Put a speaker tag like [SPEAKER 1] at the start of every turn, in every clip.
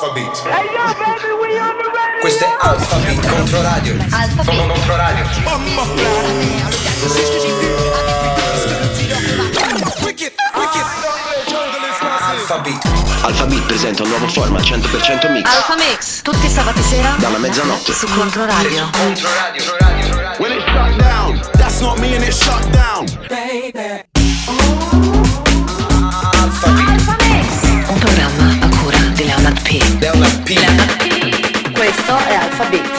[SPEAKER 1] Alphabet. Hey yo, baby, Questo è Alphabet contro
[SPEAKER 2] radio.
[SPEAKER 1] Sono contro radio.
[SPEAKER 3] Mamma Alphabet. Presenta un nuovo format 100% mix.
[SPEAKER 2] Alpha Mix, tutti sabato sera
[SPEAKER 3] dalla mezzanotte
[SPEAKER 2] su Controradio.
[SPEAKER 1] Controradio, radio, radio, radio.
[SPEAKER 4] When it shut down, that's not me and it shut down.
[SPEAKER 2] Baby. Questo è Alfa
[SPEAKER 4] B.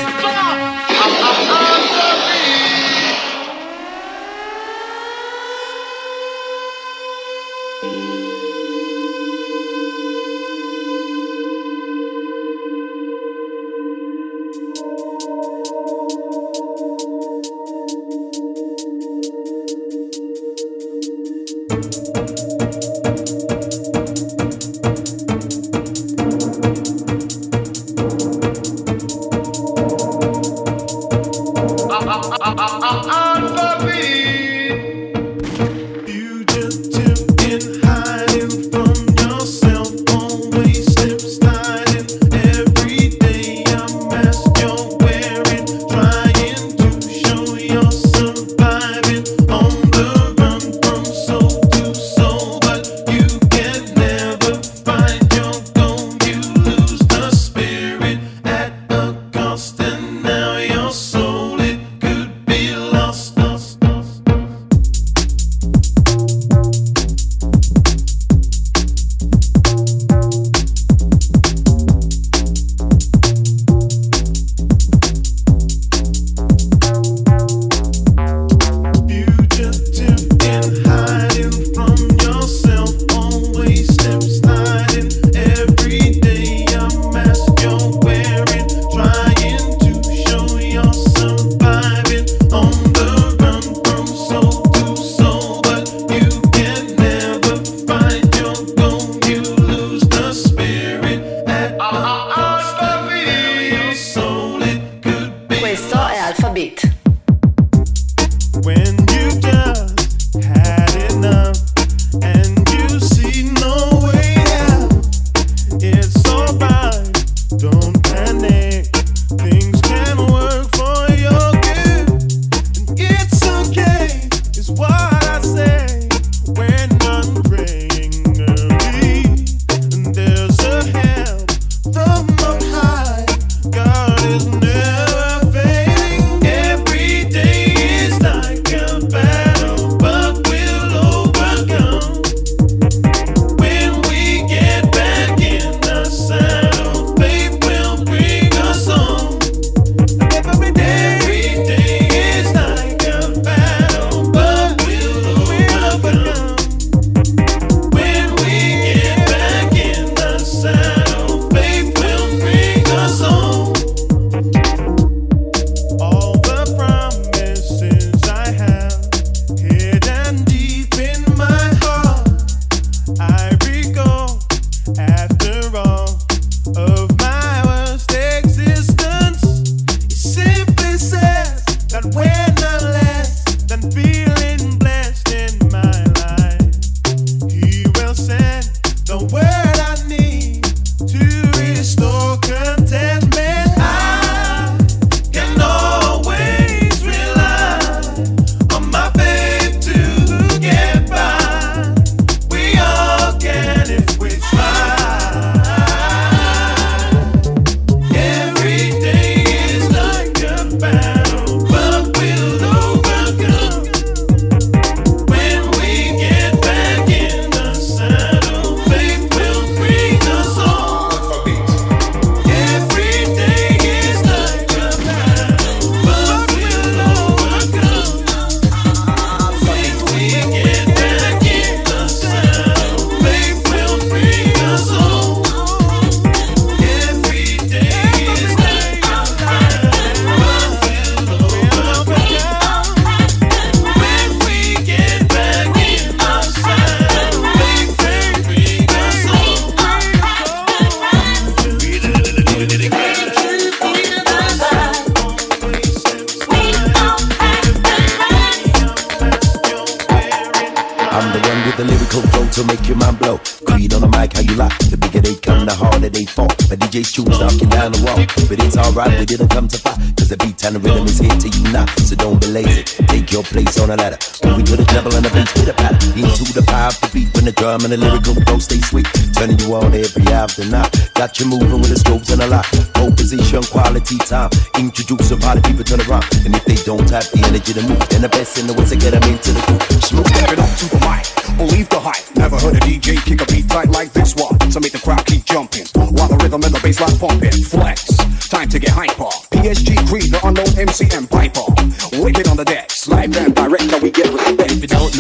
[SPEAKER 4] your
[SPEAKER 5] place on a ladder. Moving to the double and the bass with a patter. Into the powerful beat when the drum and the lyrical flow stay sweet. Turning you on every after night. Got you moving with the strobes and a lot. Pole position, quality time. Introduce a people to the rock. And if they don't have the energy to move, then the best in the way to get them into the group.
[SPEAKER 6] Smooth, it up to the mic. Believe the hype. Never heard a DJ kick a beat tight like this one. So make the crowd keep jumping while the rhythm and the bass line pumping. Flex. Time to get hyper. PSG Creed, the unknown MCM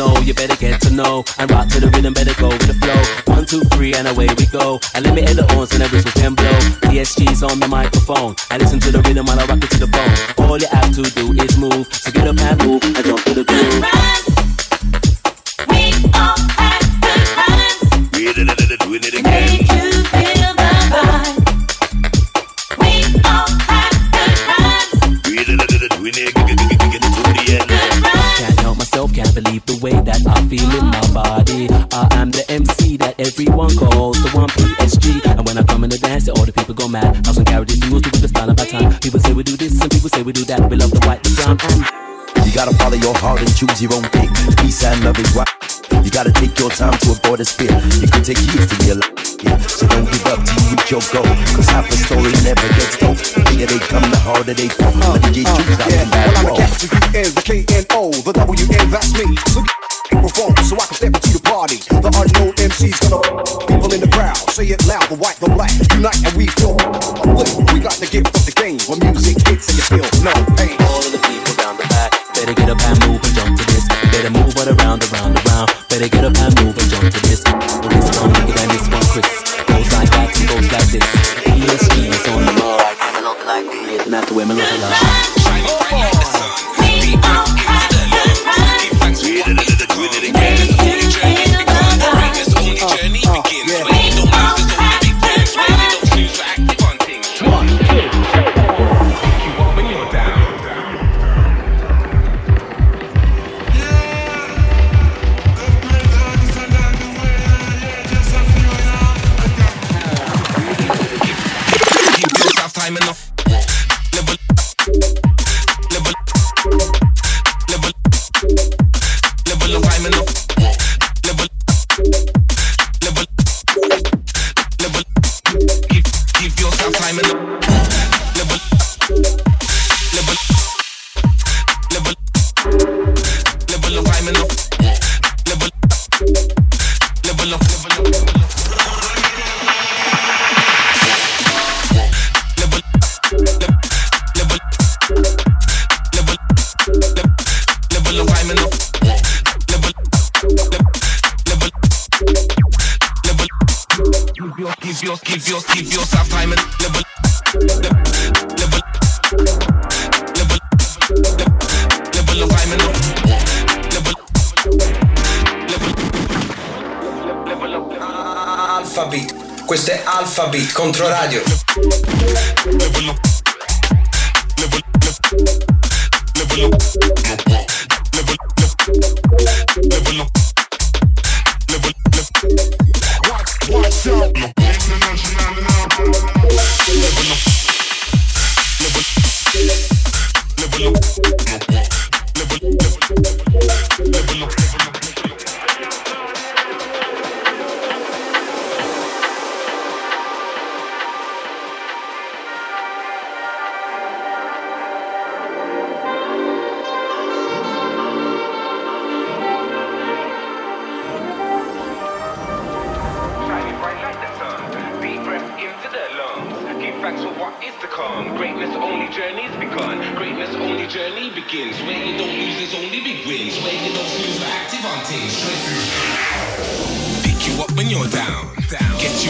[SPEAKER 7] know, you better get to know. And rock to the rhythm, better go with the flow. One, two, three, and away we go. And let me hit the horns and the whistles can blow. PSG's on the microphone. And listen to the rhythm while I rock it to the bone. All you have to do is move. So get up and move and jump to the groove.
[SPEAKER 8] We all have good times.
[SPEAKER 9] Doing it again.
[SPEAKER 8] Make you feel
[SPEAKER 7] way that I feel in my body. I am the MC that everyone calls the one PSG. And when I come in the dance, all the people go mad. House and garages, we move to the style of our time. People say we do this, and people say we do that. We love the white, the brown, and
[SPEAKER 5] You gotta follow your heart and choose your own thing. Peace and love is right. You gotta take your time to avoid the spill. You can take years to realize. Yeah. So don't give up till you reach your goal. Cause half a story never gets told. The bigger they come, the harder they fall. But DJ
[SPEAKER 6] Uh,
[SPEAKER 5] choose
[SPEAKER 6] yeah, well, I'm the
[SPEAKER 5] wall.
[SPEAKER 6] capital U-N, the K-N-O, the W-N, that's me. So get perform so I can step into the party. The unknown MC's gonna people in the crowd. Say it loud, the white, the black. Unite and we feel uplift. We got the gift of the game. Where music hits and you feel no pain.
[SPEAKER 7] all of the people down the back. Better get up and move and jump to this. Better move it around, around, around. Better get up and move and jump to this. Well, this one bigger than this one, Chris. Goes like that and goes like this. PSG is on the mic. And I look like we living at the women look like.
[SPEAKER 1] Beat,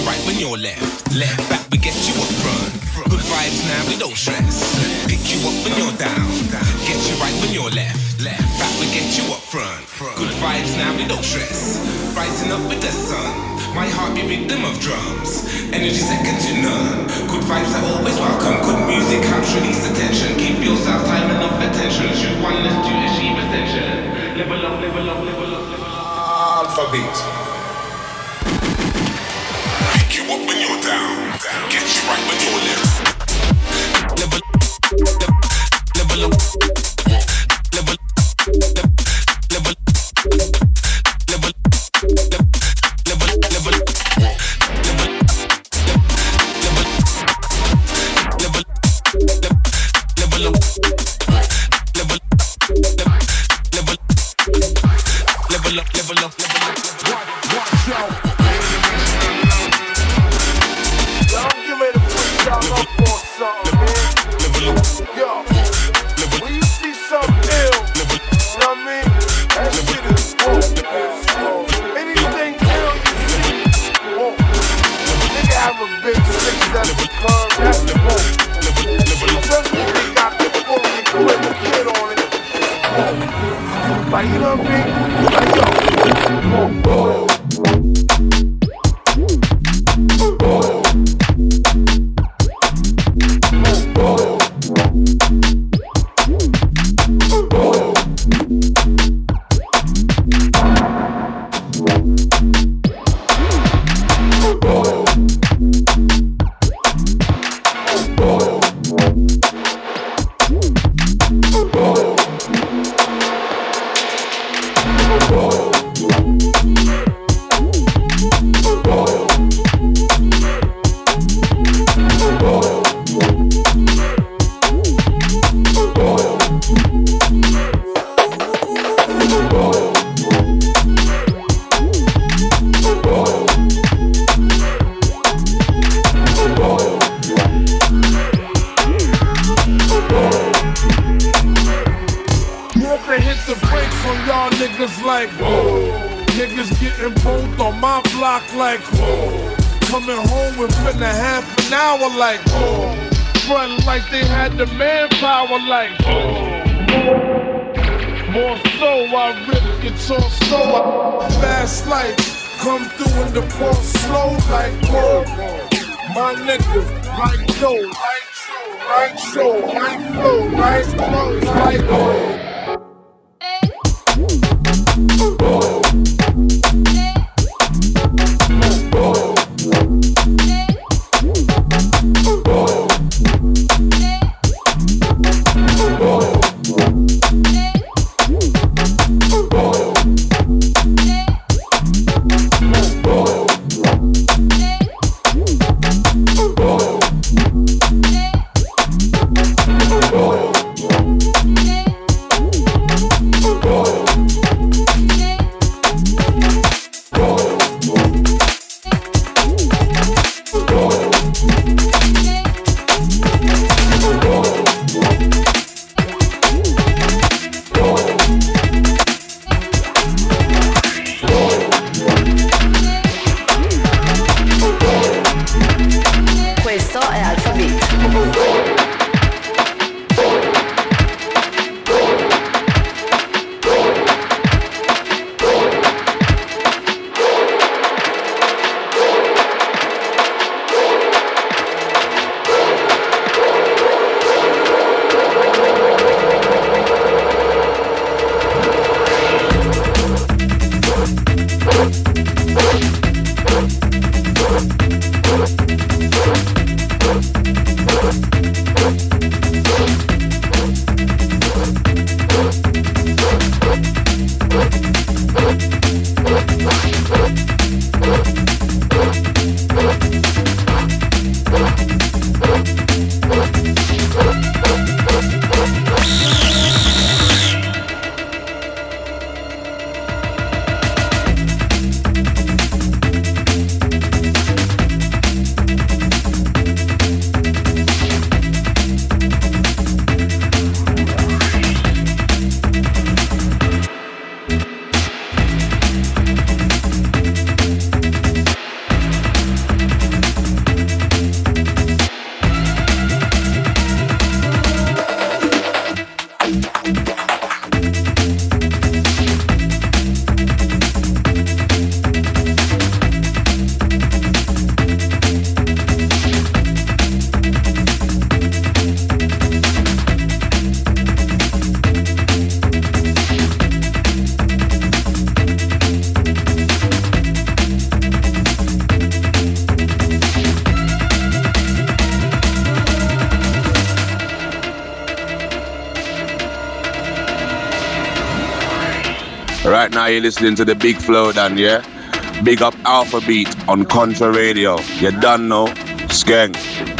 [SPEAKER 10] you right when you're left. Left back, we get you up front. Good vibes now, we don't stress. Pick you up when you're down. Get you right when you're left. Left back, we get you up front. Good vibes now, we don't stress. Rising up with the sun. My heart be rhythm of drums. Energy second to none. Good vibes are always welcome. Good music helps release the tension. Keep yourself time enough attention. Should oneness to achieve ascension. Level up, level up, level up, level up.
[SPEAKER 1] Alpha Beat.
[SPEAKER 10] Get you right with your lyrics.
[SPEAKER 11] Level, level, level, level, level.
[SPEAKER 4] Questo è Alfa
[SPEAKER 12] B. now you're listening to the Big Flow Dan, yeah? Big up Alpha Beat on Controradio. You done know? Skeng.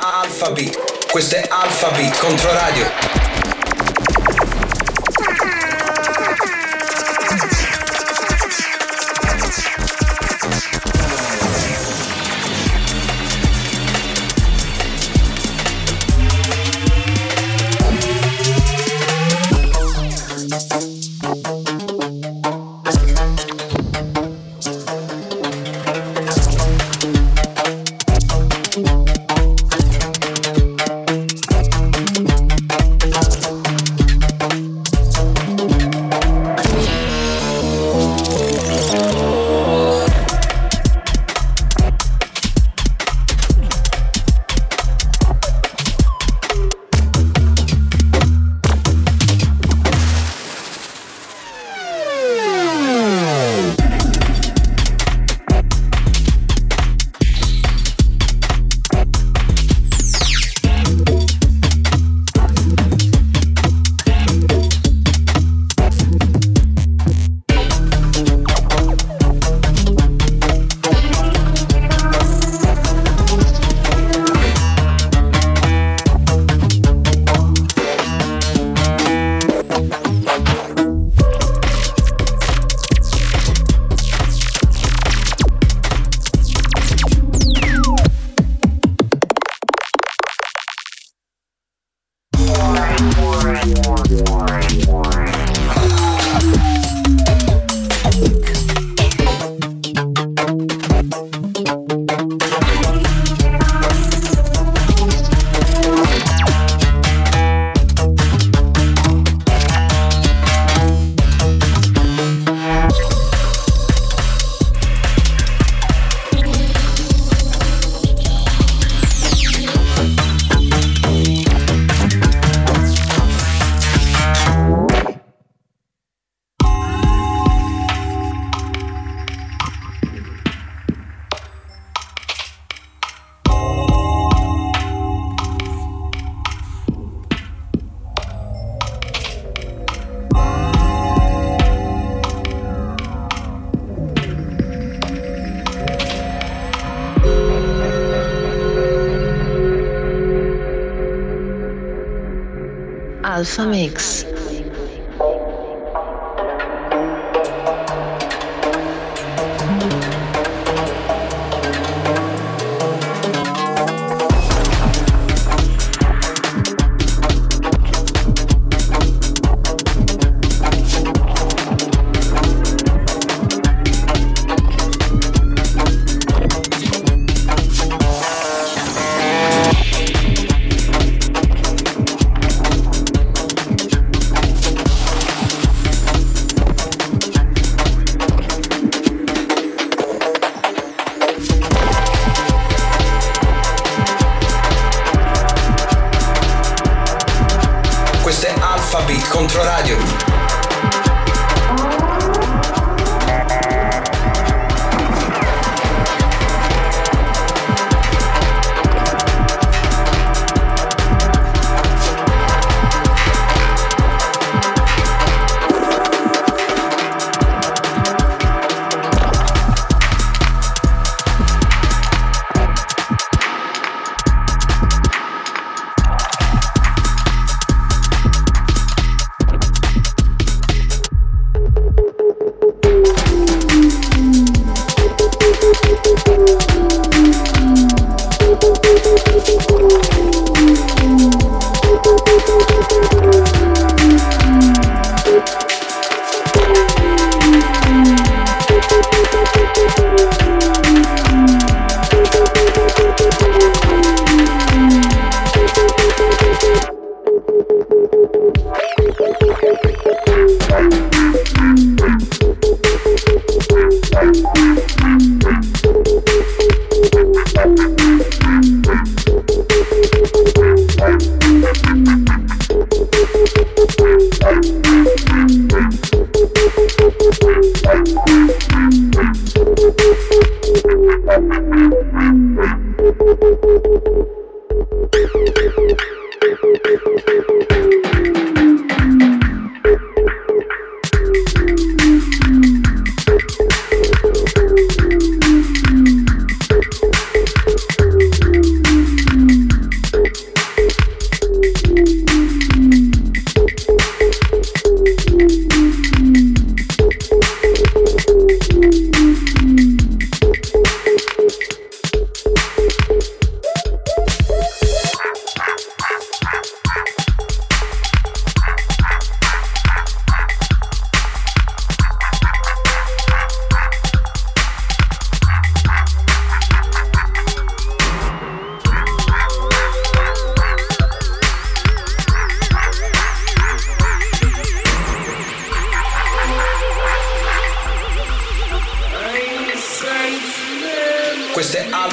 [SPEAKER 13] Alphabet, questo è Alphabet contro radio. Mix.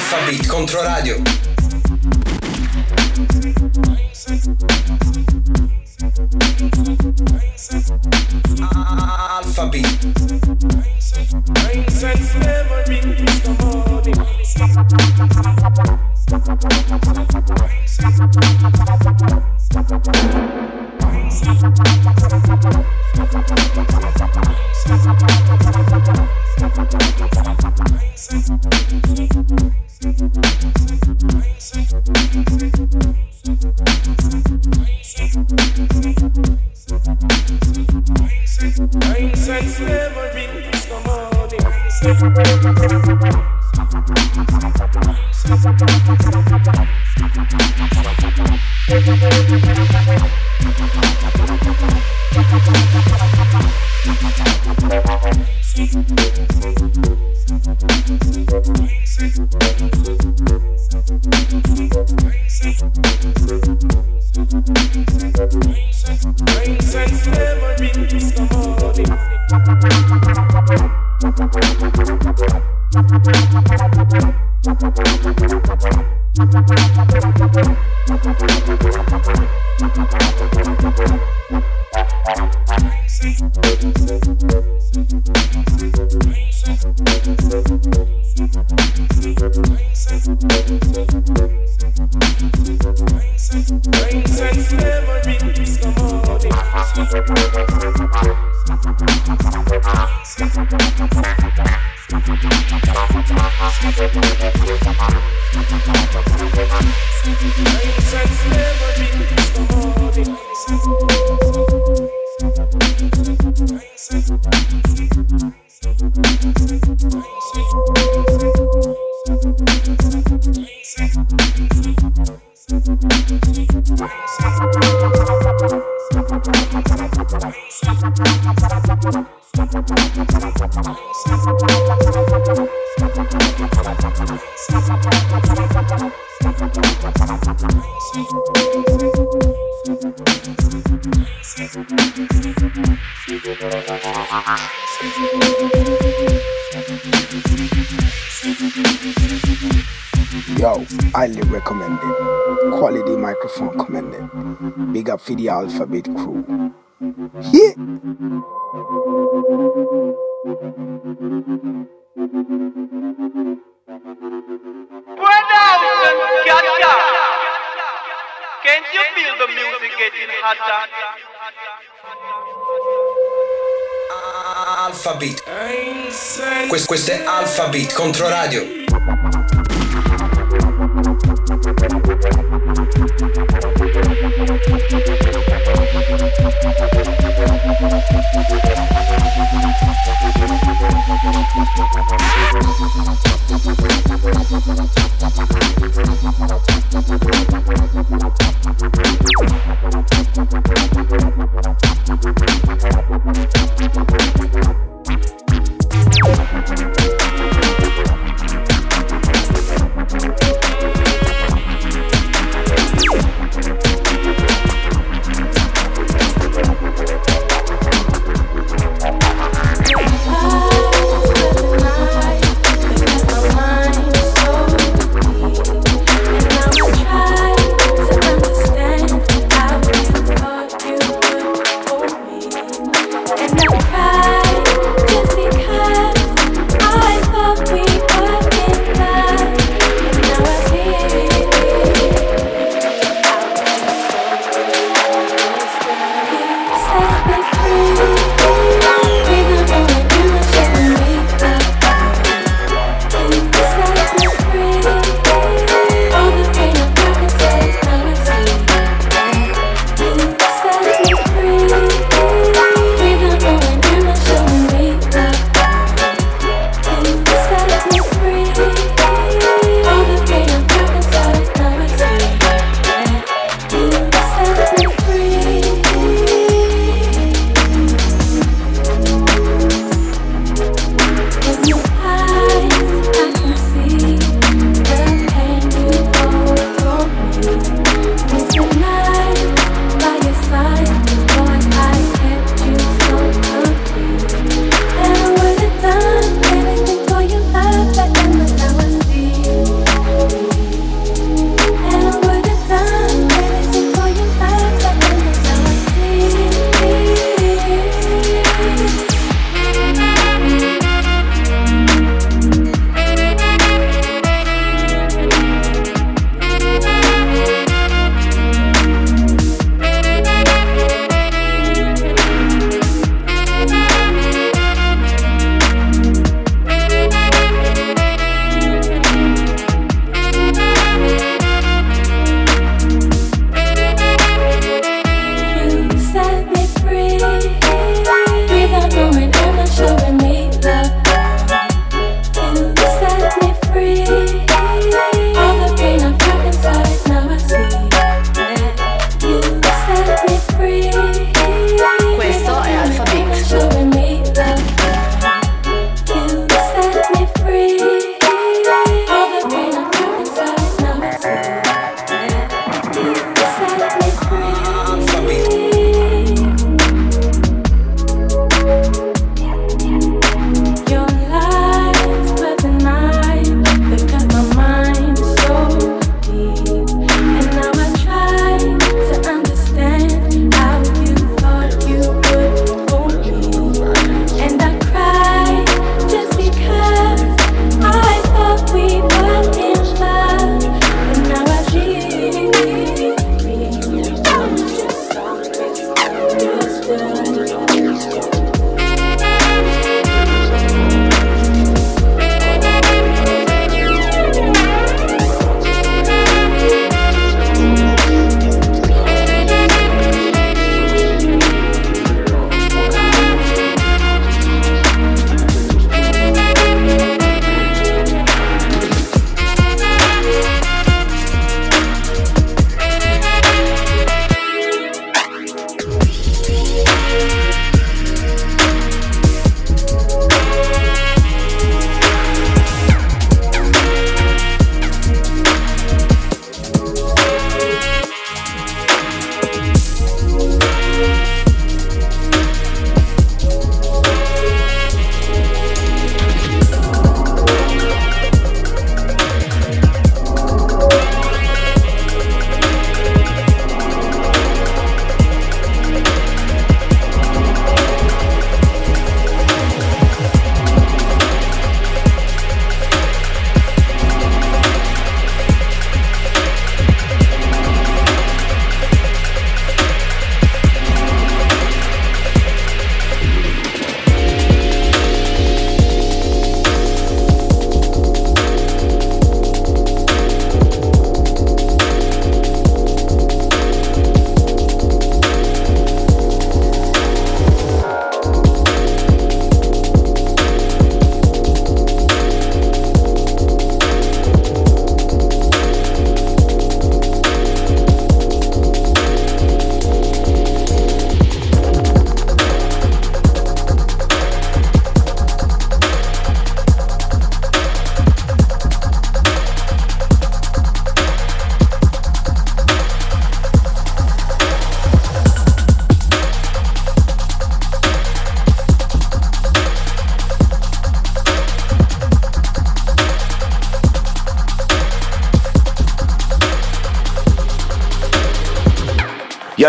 [SPEAKER 1] Alpha Beat Controradio.
[SPEAKER 2] Alpha
[SPEAKER 1] Beat.
[SPEAKER 14] For the Alphabet crew. Yeah.
[SPEAKER 15] Can't you feel the music getting hotter?
[SPEAKER 1] Alphabet. Questo, questo è Alphabet Controradio.
[SPEAKER 16] Yo,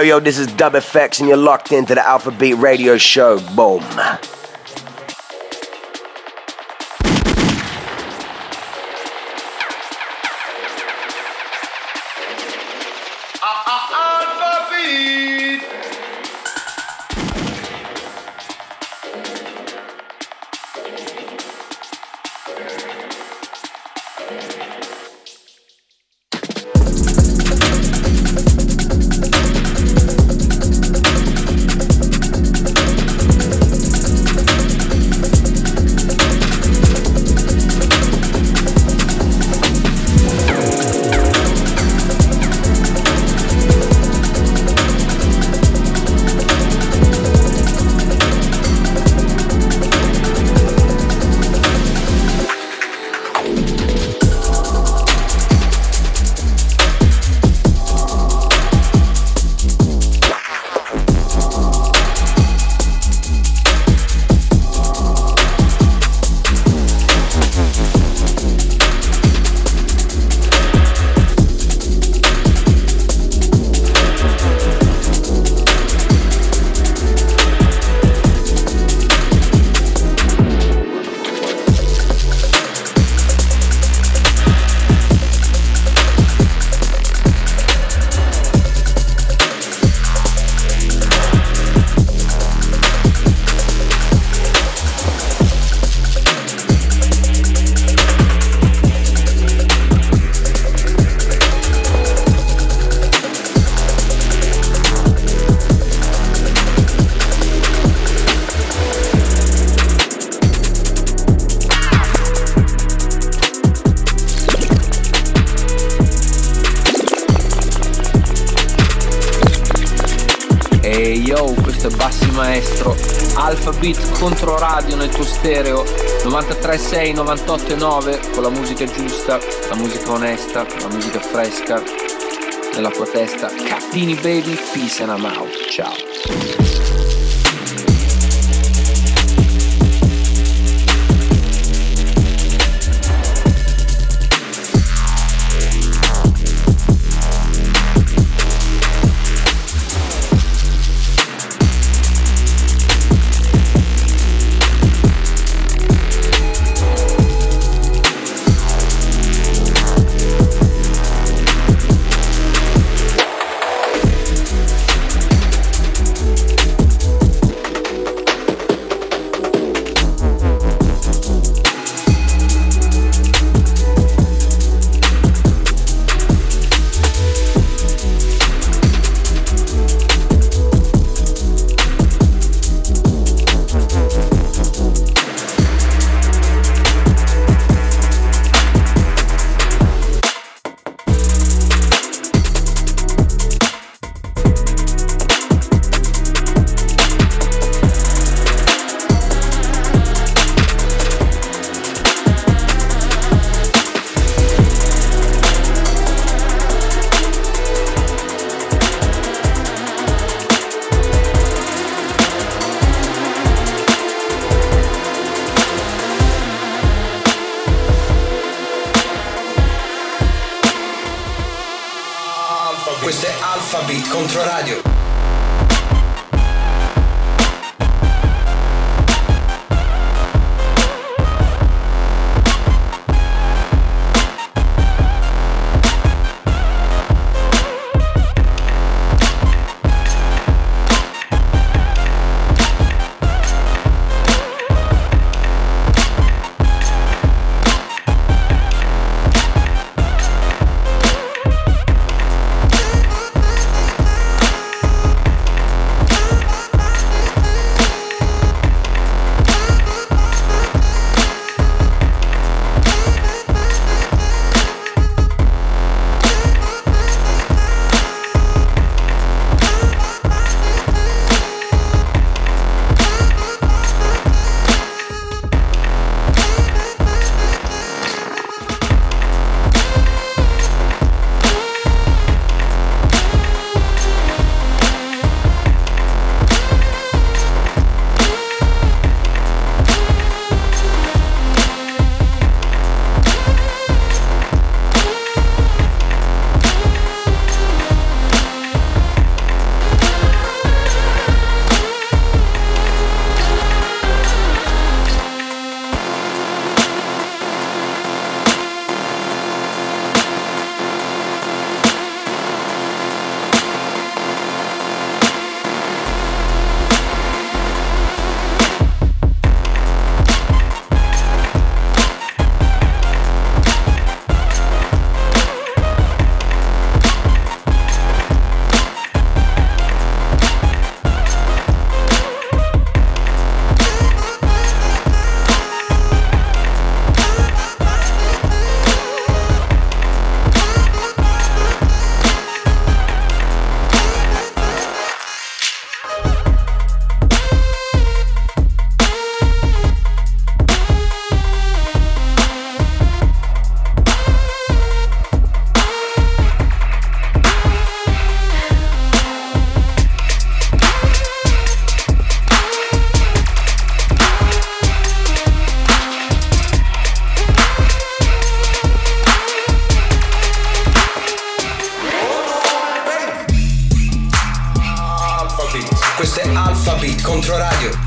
[SPEAKER 16] yo, this is Dub FX, and you're locked into the Alpha Beat Radio Show. Boom.
[SPEAKER 17] 93.6, 98.9 con la musica giusta, la musica onesta, la musica fresca nella tua testa. Cattini baby, peace and I'm out. Ciao.
[SPEAKER 1] Questo è Alpha Beat Controradio.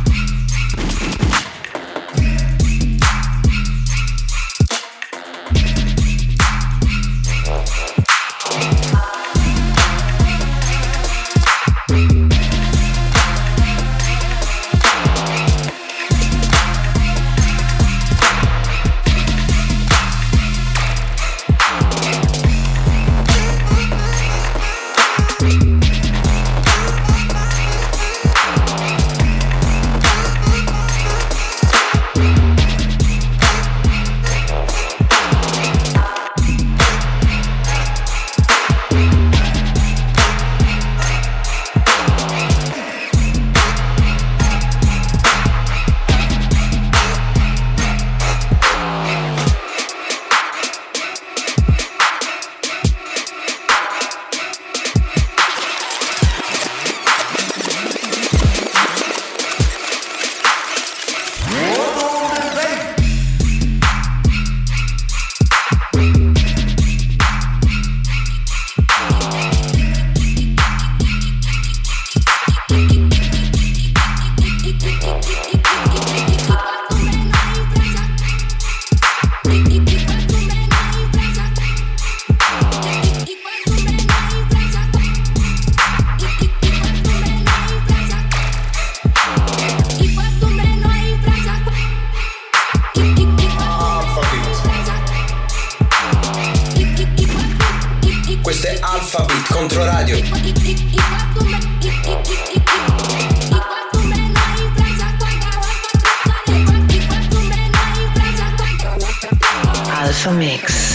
[SPEAKER 2] Mix.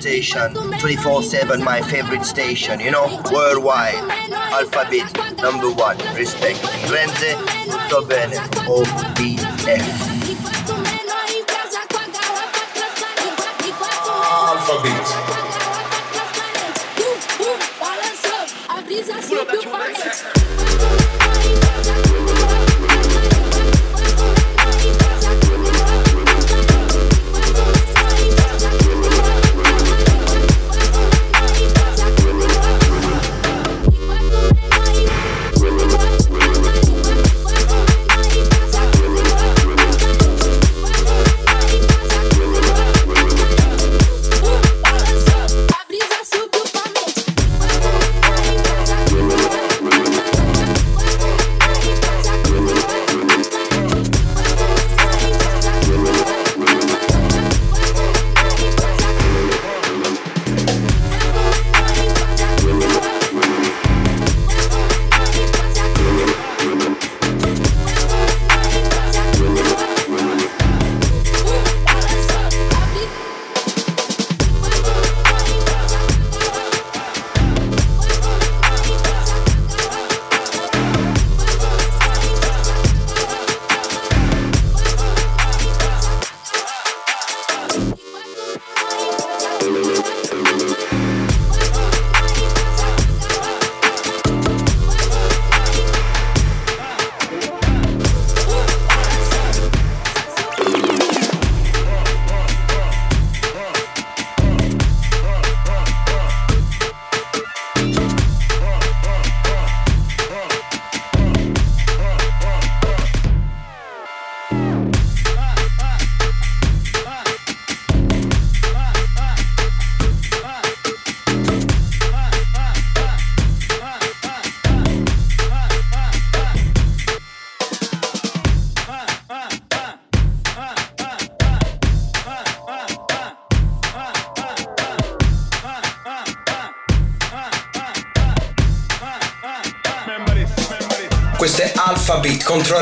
[SPEAKER 16] Station. 24 7, my favorite station, you know, worldwide. Alpha Beat, number one. Respect. Renze, tutto bene. OBF.
[SPEAKER 18] Alpha Beat.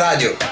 [SPEAKER 18] Alpha Beat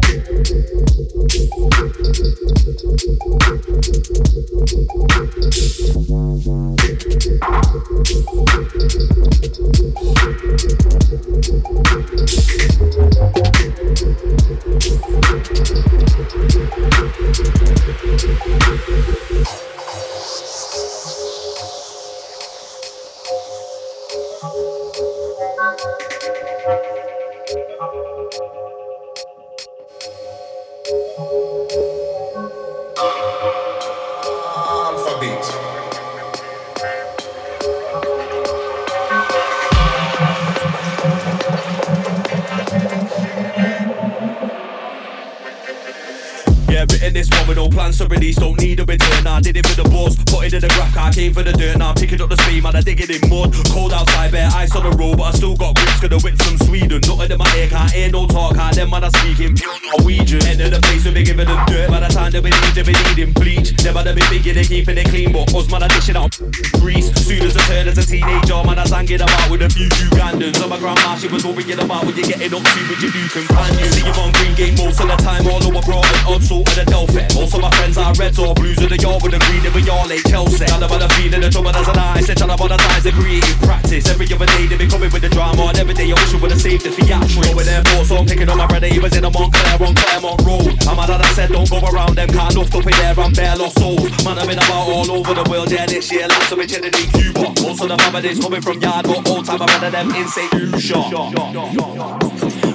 [SPEAKER 18] grandma, she was worrying about what you're getting up to with your new companion. See you on Green Gate most of the time, all over Broughton, odd sort of the Delphi. Most of my friends are Reds or Blues of the yard with the green, and we all late Chelsea. All about the feeling, the trouble as an artist, and all about the ties, the creative practice. Every other day they be coming with the drama, and every day I wish I would have saved the theatrics. Going airport, so I'm picking on my brother, he was in a Montclair on Claremont Road. I'm mad that I said don't go around them, can't enough up in there, I'm bare lost souls. Man, I've been about all over the world, yeah, this year, last time in Cuba. Most of the families coming from yard, but old time I rather them in Lucia.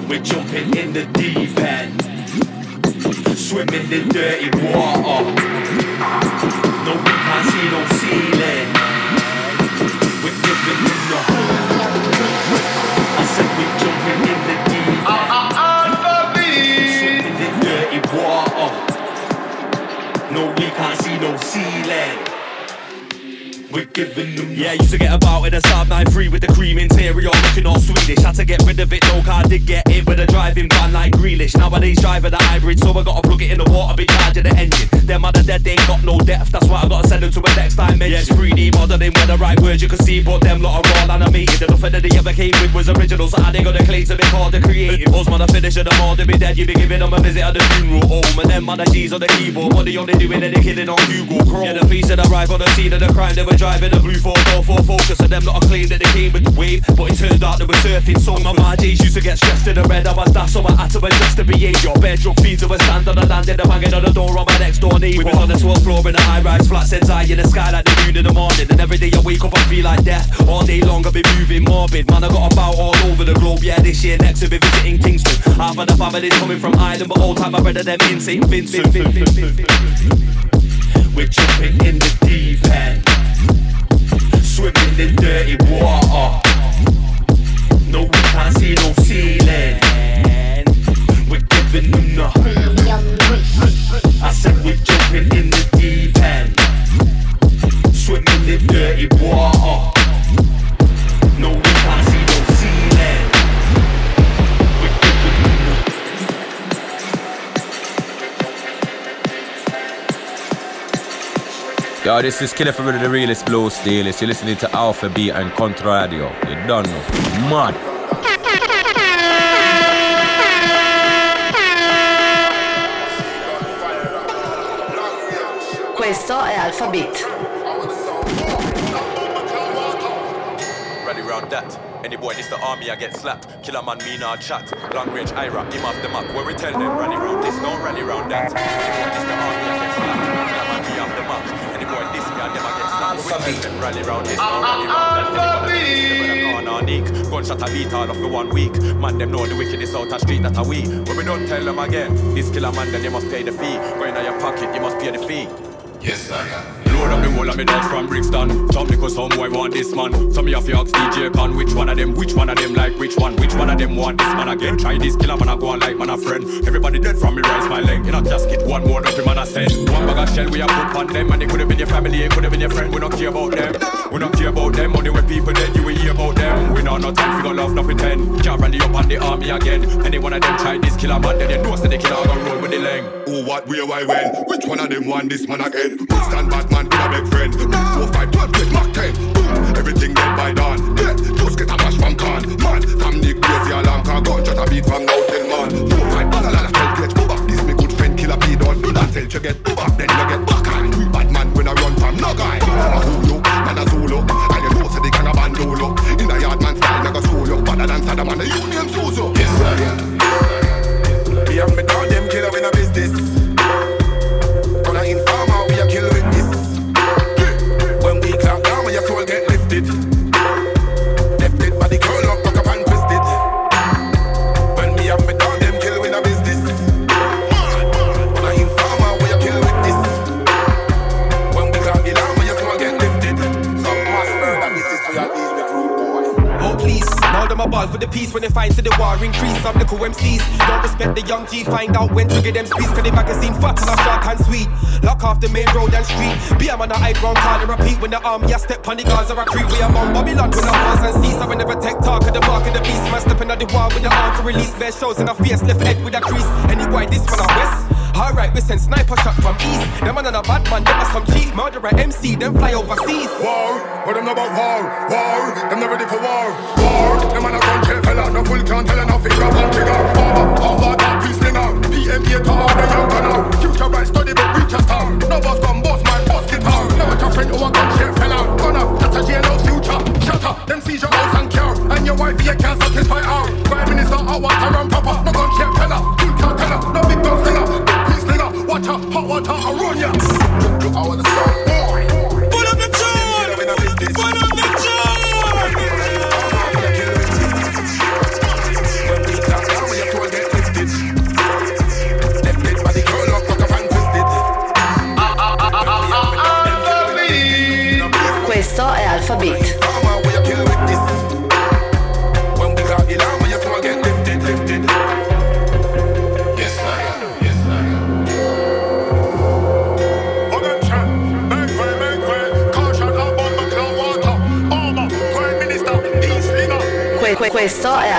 [SPEAKER 18] We're jumping in the deep end, swimming in dirty water. No, we can't see no ceiling. We're giving them the I said we're jumping in the deep end, swimming in dirty water. No, we can't see no ceiling. We're giving them Yeah, used to get about in a Saab 93 with the cream interior looking all Swedish. Had to get rid of it, no car did get in with a driving van like Grealish. Nowadays driving the hybrid, so I gotta plug it in the water, be charging the engine. Them other dead, they ain't got no depth, that's why I gotta send them to a next dimension. Yeah, it's 3D modeling where the right words you can see, but them lot are all animated. And nothing that they ever came with was original, so how they gonna claim to be called the creative? Us man, I finish them all, they be dead, you be giving them a visit at the funeral home. And them the G's on the keyboard, what they only doing, they killing on Google Chrome. Yeah, the police that arrive on the scene of the crime, they were driving a blue 4 door Ford Focus, and them not a claim that they came with the wave, but it turned out they were surfing. So my my J's used to get stressed in the red, I was that, so I had to adjust the behaviour. Bedroom feeds of a stand on the land, in the banging on the door on my next door neighbour. We was on the 12th floor in a high rise flat, says I in the sky like the moon in the morning. And every day I wake up, I feel like death. All day long, I've been moving morbid. Man, I got about all over the globe. Yeah, this year next we'll be visiting Kingston. Half of the family's coming from Ireland, but all time I of them in St. Vincent. We're jumping in the deep end, swimming in dirty water. No, we can't see no ceiling. We're giving them the. I said we're jumping in the deep end, swimming in dirty water. No, we
[SPEAKER 12] Yo, this is Killer from the realest blue steelist. You're listening to Alpha Beat and Controradio. You done know. Mad.
[SPEAKER 2] Questo è Alpha Beat.
[SPEAKER 19] Rally round that. Any boy this the army, I get slapped. Killer man, me nah chat. Long range, I rap him off the map. Where we tell them, rally round this, don't rally round that. Any boy this the army, I get slapped. Get slapped. Where we tell rally round this, don't rally round that. Any boy this me, never corner nick. Gunshot a beat all of for one week. Man, them know the wickedness out of street that a we. When we don't tell them again, this killer man, then you must pay the fee. Go in your pocket, you must pay the fee. Yes, sir. Load up the whole of me dogs from Brixton. Top because some boy want this man. So me to ask DJ Con which one of them, which one of them like which one, which one of them want this man again. Try this killer man, I go on like man a friend. Everybody dead from me rise my leg. In a casket, one more up man I send. One bag of shell we have put on them, and it could have been your family, it could have been your friend. We don't care about them. We don't care about them. Only when people dead, you will hear about them. We know no time, we got love, no pretend. Can't rally up on the army again. Any one of them try this killer man, then you know say the killer gonna roll with the leng.
[SPEAKER 20] Who, what, where, why, when? Which one of them want this man again? Stand Batman with a big friend. Four, five, twelve, click, Mark 10. Boom, everything dead by dawn. Dead, just get a mash from con. Man, from the crazy alarm car, gun, just a beat from till man. Four, five, ball, a lot of twelve, gauge. This me good friend, killer, P done. Do that till you get back, then you get back on. Batman when I run from no guy. Man a Hulu, man a Zulu. And you know, say they can a bandolo. In the yard, man style, never school you. Better than Saddam and the Union Suzu. Yes, sir. Me and me dog, them killer in a
[SPEAKER 19] find to the war increase. Some little MCs don't respect the young G. Find out when to get them squeeze. Cause the magazine fat and I short and sweet. Lock off the main road and street. Be a man high ground and repeat when the army a step on the guards or a creep. We a bomb Babylon when the wars and cease. I will never take talk of the mark of the beast. Man stepping at the wall with the arm to release. Best shows in a face left head with a crease. Anyway, this one a west. Alright, we send sniper shot from east. Them man on a bad man, them a some chief murderer MC, them fly overseas.
[SPEAKER 20] War, what them know about war? War, them not ready for war. War, them man a gun chair fella, no full can't tell enough finger one trigger. Bomber, bomber, that peace slinger. PMA to all the young gunner. Future right study but reach a star. No boss gun, boss man, boss guitar. Never your friend who a gun chair fella. Gunner, that's a jailhouse future. Shut up, them seize your house and care. And your wife, you can't satisfy her. Prime Minister, I want to run proper. No gun chair fella, full can't tell her. No big gun slinger. Peace slinger, watch out, hot water, I run ya. I want to start.
[SPEAKER 21] Put up the tune! Put up the
[SPEAKER 22] Questo è Alpha Beat. Que- que- questo è Alpha Beat.
[SPEAKER 2] 93.6 98.9 FM.
[SPEAKER 1] Questo, questo, questo è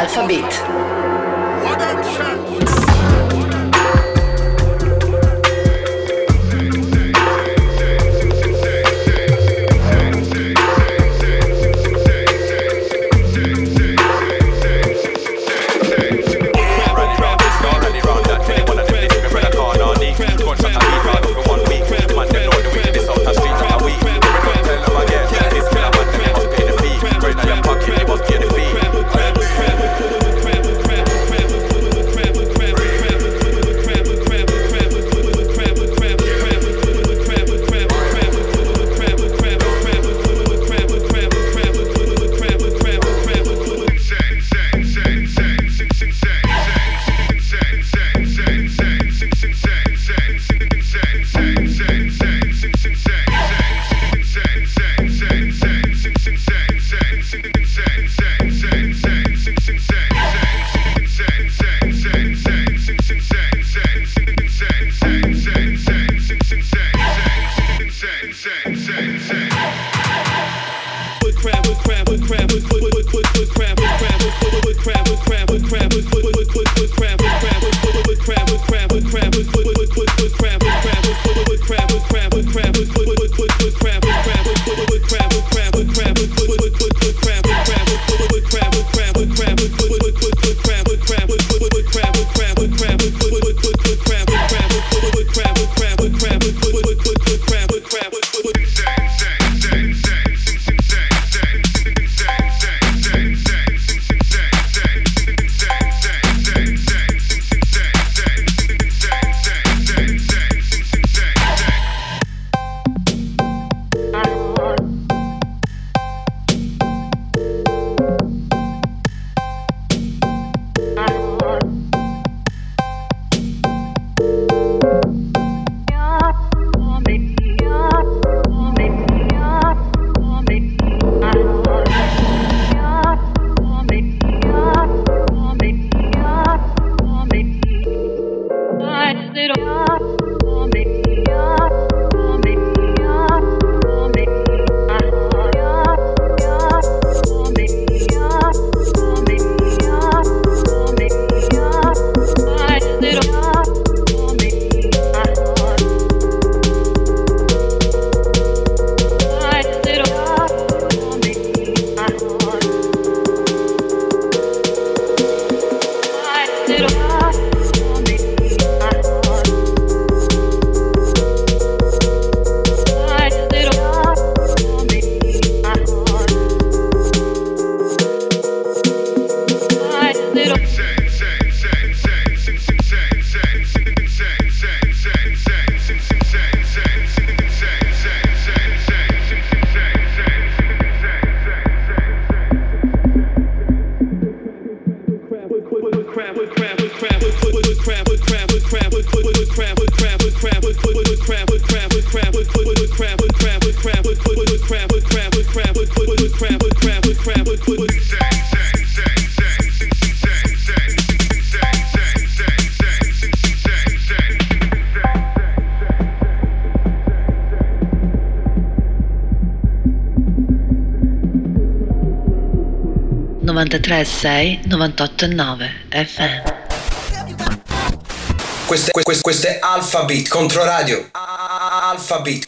[SPEAKER 1] Alpha Beat, Controradio. Alpha Beat.